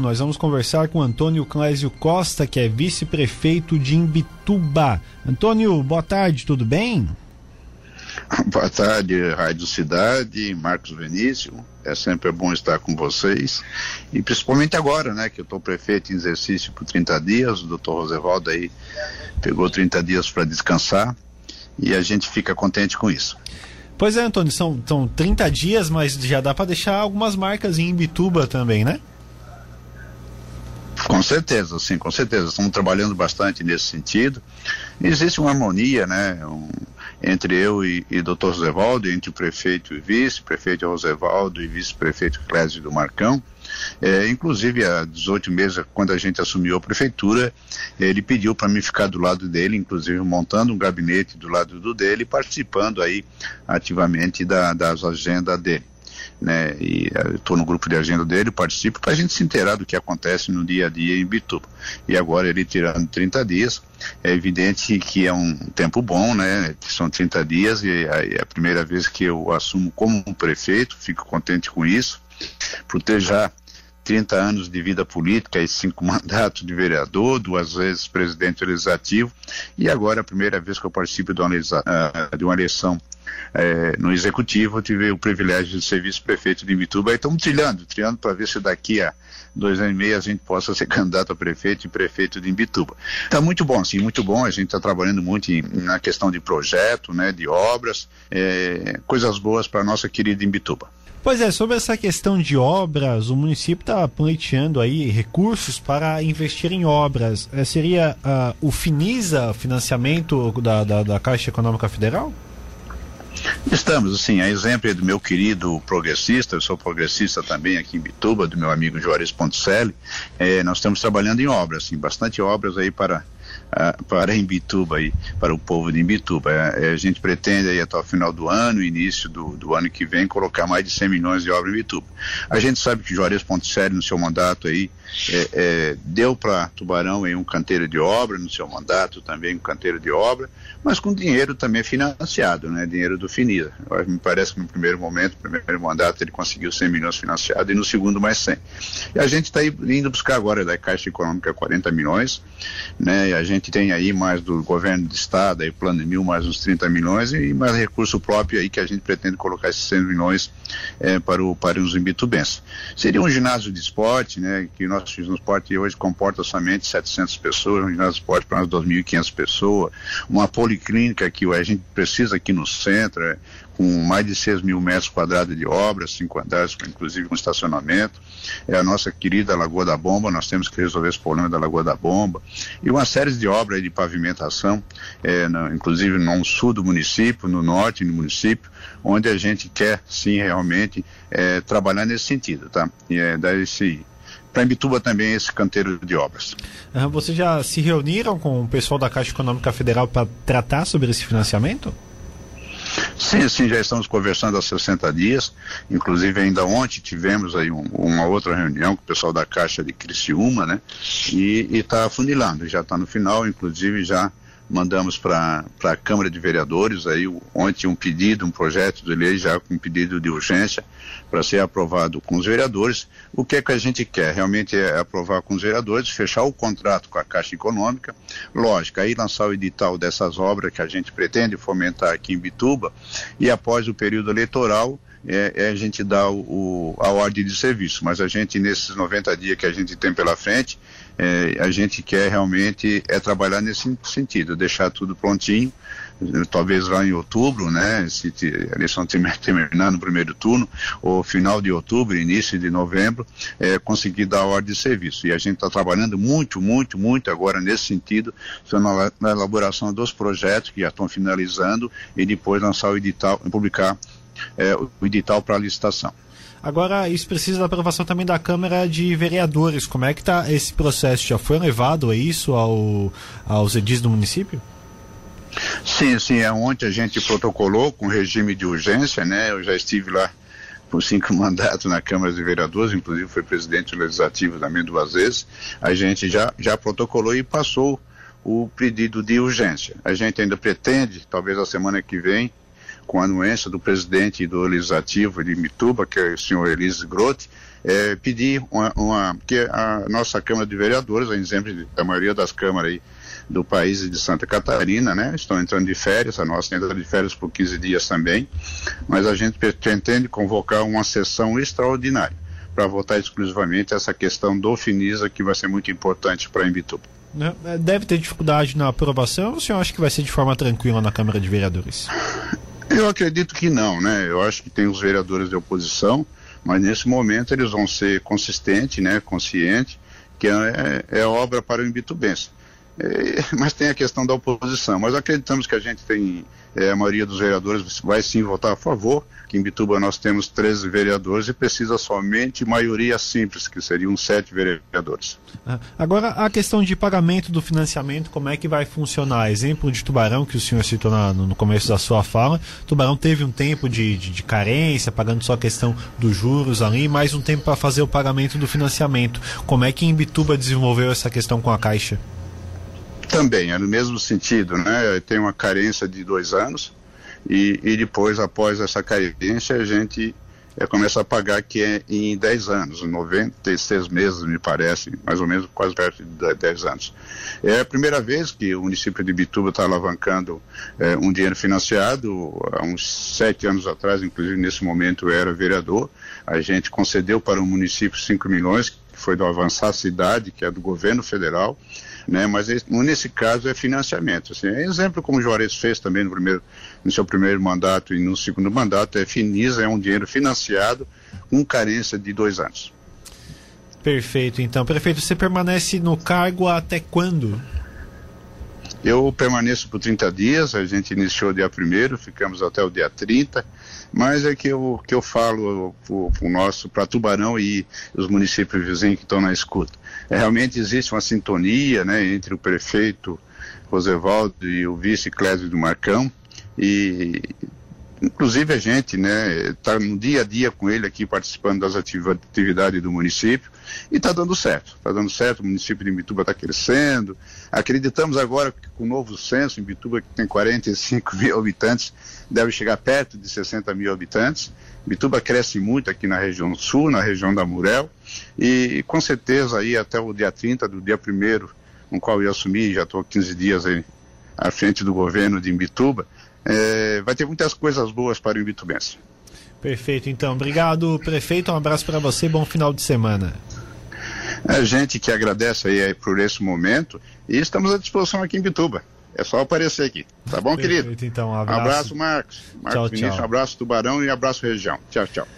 nós vamos conversar com Antônio Clésio Costa, que é vice-prefeito de Imbituba. Antônio, boa tarde, tudo bem? Boa tarde, Rádio Cidade, Marcos Vinícius. É sempre bom estar com vocês. E principalmente agora, né, que eu estou prefeito em exercício por 30 dias, o doutor Rosevaldo aí pegou 30 dias para descansar e a gente fica contente com isso. Pois é, Antônio, são, são 30 dias, mas já dá para deixar algumas marcas em Imbituba também, né? Com certeza, sim, com certeza. Estamos trabalhando bastante nesse sentido. Existe uma harmonia, né, um, entre eu e, e Dr. Rosevaldo, entre o prefeito e vice, prefeito Rosevaldo e vice-prefeito Clésio do Marcão. É, inclusive, há 18 meses, quando a gente assumiu a prefeitura, ele pediu para mim ficar do lado dele, inclusive montando um gabinete do lado do dele, participando aí ativamente da, das agendas dele. Né, e estou no grupo de agenda dele, participo para a gente se inteirar do que acontece no dia a dia em Bituba. E agora ele tirando 30 dias, é evidente que é um tempo bom, né? São 30 dias e é a primeira vez que eu assumo como prefeito, fico contente com isso, por ter já 30 anos de vida política e cinco mandatos de vereador, duas vezes presidente legislativo, e agora é a primeira vez que eu participo de uma, de uma eleição é, no executivo, tive o privilégio de ser vice-prefeito de Mituba, e estamos trilhando, trilhando para ver se daqui a dois anos e meio a gente possa ser candidato a prefeito e prefeito de Imbituba. Está muito bom, sim, muito bom. A gente está trabalhando muito em, na questão de projeto, né, de obras, é, coisas boas para a nossa querida Imbituba. Pois é, sobre essa questão de obras, o município está pleiteando aí recursos para investir em obras. É, seria uh, o FINISA, financiamento da, da, da, Caixa Econômica Federal? Estamos, assim, a exemplo do meu querido progressista, eu sou progressista também aqui em Bituba, do meu amigo Juarez Ponticelli, é, nós estamos trabalhando em obras, assim, bastante obras aí para para Imbituba, aí, para o povo de Imbituba. Uh, a gente pretende aí até o final do ano, início do, do ano que vem, colocar mais de 100 milhões de obras em Imbituba. A gente sabe que Juarez Ponticelli, no seu mandato aí, é, é, deu para Tubarão aí um canteiro de obra, no seu mandato também um canteiro de obra, mas com dinheiro também financiado, né? Dinheiro do Finisa. Me parece que no primeiro momento, no primeiro mandato, ele conseguiu 100 milhões financiados e no segundo mais 100. E a gente está indo buscar agora da Caixa Econômica 40 milhões, né? E a gente tem aí mais do governo do estado, aí plano de mil, mais uns 30 milhões e mais recurso próprio aí que a gente pretende colocar esses 100 milhões é, para, o, para os imbitubenses. Seria um ginásio de esporte, né? Que nós nossos no esporte hoje comporta somente 700 pessoas, um ginásio de esporte para umas 2.500 pessoas, uma policlínica que a gente precisa aqui no centro, é, com mais de 6 mil metros quadrados de obras, cinco andares, inclusive com estacionamento. É a nossa querida Lagoa da Bomba, nós temos que resolver esse problema da Lagoa da Bomba. E uma série de obras de pavimentação, é, inclusive no sul do município, no norte do município, onde a gente quer, sim, realmente, é, trabalhar nesse sentido, tá? E é, dar esse para Imbituba também esse canteiro de obras. Uhum, vocês já se reuniram com o pessoal da Caixa Econômica Federal para tratar sobre esse financiamento? Sim, sim, já estamos conversando há 60 dias. Inclusive, ainda ontem tivemos aí um, uma outra reunião com o pessoal da Caixa de Criciúma, né? E está afunilando, já está no final, inclusive já mandamos para a Câmara de Vereadores aí ontem um pedido, um projeto de lei já com pedido de urgência para ser aprovado com os vereadores. O que é que a gente quer? Realmente é aprovar com os vereadores, fechar o contrato com a Caixa Econômica, lógico, aí lançar o edital dessas obras que a gente pretende fomentar aqui em Bituba e após o período eleitoral é, é, a gente dar o, o, a ordem de serviço, mas a gente, nesses 90 dias que a gente tem pela frente, é, a gente quer realmente é trabalhar nesse sentido, deixar tudo prontinho, talvez lá em outubro, né, se a eleição terminar no primeiro turno, ou final de outubro, início de novembro, é, conseguir dar a ordem de serviço. E a gente está trabalhando muito, muito, muito agora nesse sentido, na, na elaboração dos projetos que já estão finalizando e depois lançar o edital, publicar é, o edital para licitação. Agora, isso precisa da aprovação também da Câmara de Vereadores. Como é que está esse processo? Já foi levado a isso ao, aos edis do município? Sim, sim. É ontem a gente protocolou com regime de urgência, né? Eu já estive lá por cinco mandatos na Câmara de Vereadores, inclusive foi presidente legislativo também duas vezes. A gente já, já protocolou e passou o pedido de urgência. A gente ainda pretende, talvez a semana que vem, com a anuência do presidente do legislativo de Mituba, que é o senhor Elise Grotti, é, pedir uma, uma, que a nossa Câmara de Vereadores, a exemplo da maioria das câmaras aí do país de Santa Catarina, né? Estão entrando de férias, a nossa entra de férias por 15 dias também, mas a gente pretende convocar uma sessão extraordinária para votar exclusivamente essa questão do Finisa, que vai ser muito importante para Imbituba. Né? É, deve ter dificuldade na aprovação ou o senhor acha que vai ser de forma tranquila na Câmara de Vereadores? Eu acredito que não, né? Eu acho que tem os vereadores de oposição, mas nesse momento eles vão ser consistentes, né, conscientes, que é, é obra para o Imbitubense. É, mas tem a questão da oposição. Mas acreditamos que a gente tem, é, a maioria dos vereadores vai sim votar a favor, que em Bituba nós temos 13 vereadores e precisa somente maioria simples, que seriam sete vereadores. Ah, agora, a questão de pagamento do financiamento, como é que vai funcionar? Exemplo de Tubarão, que o senhor citou na, no começo da sua fala. Tubarão teve um tempo de, de, de carência, pagando só a questão dos juros ali, mais um tempo para fazer o pagamento do financiamento. Como é que em Bituba desenvolveu essa questão com a Caixa? Também, é no mesmo sentido, né? Tem uma carência de dois anos e, e depois, após essa carência, a gente é, começa a pagar que é em 10 anos, 96 meses, me parece, mais ou menos quase perto de 10 anos. É a primeira vez que o município de Bituba está alavancando é, um dinheiro financiado, há uns sete anos atrás, inclusive nesse momento eu era vereador, a gente concedeu para o município 5 milhões, foi do Avançar Cidade, que é do governo federal, né? Mas nesse caso é financiamento. Assim, é exemplo como o Juarez fez também no, primeiro, no seu primeiro mandato e no segundo mandato, é Finisa, é um dinheiro financiado com carência de dois anos. Perfeito, então. Prefeito, você permanece no cargo até quando? Eu permaneço por 30 dias, a gente iniciou dia 1 ficamos até o dia 30, mas é que eu, que eu falo para o nosso, para Tubarão e os municípios vizinhos que estão na escuta. É, realmente existe uma sintonia né, entre o prefeito Rosevaldo e o vice Clésio do Marcão, e inclusive a gente né, está no dia a dia com ele aqui participando das atividades do município e está dando certo, está dando certo, o município de Bituba está crescendo, acreditamos agora que com o novo censo, em Bituba que tem 45 mil habitantes, deve chegar perto de 60 mil habitantes, Bituba cresce muito aqui na região sul, na região da Murel, e com certeza aí até o dia 30 do dia 1 no qual eu assumi, já estou 15 dias aí à frente do governo de Imbituba, é, vai ter muitas coisas boas para o Imbitubense. Perfeito, então. Obrigado, prefeito. Um abraço para você. Bom final de semana. A gente que agradece aí por esse momento e estamos à disposição aqui em Bituba. É só aparecer aqui. Tá bom, Perfeito, querido? Então, um abraço. Um abraço, Marcos. Marcos tchau, Vinícius, tchau. um abraço, Tubarão e um abraço, região. Tchau, tchau.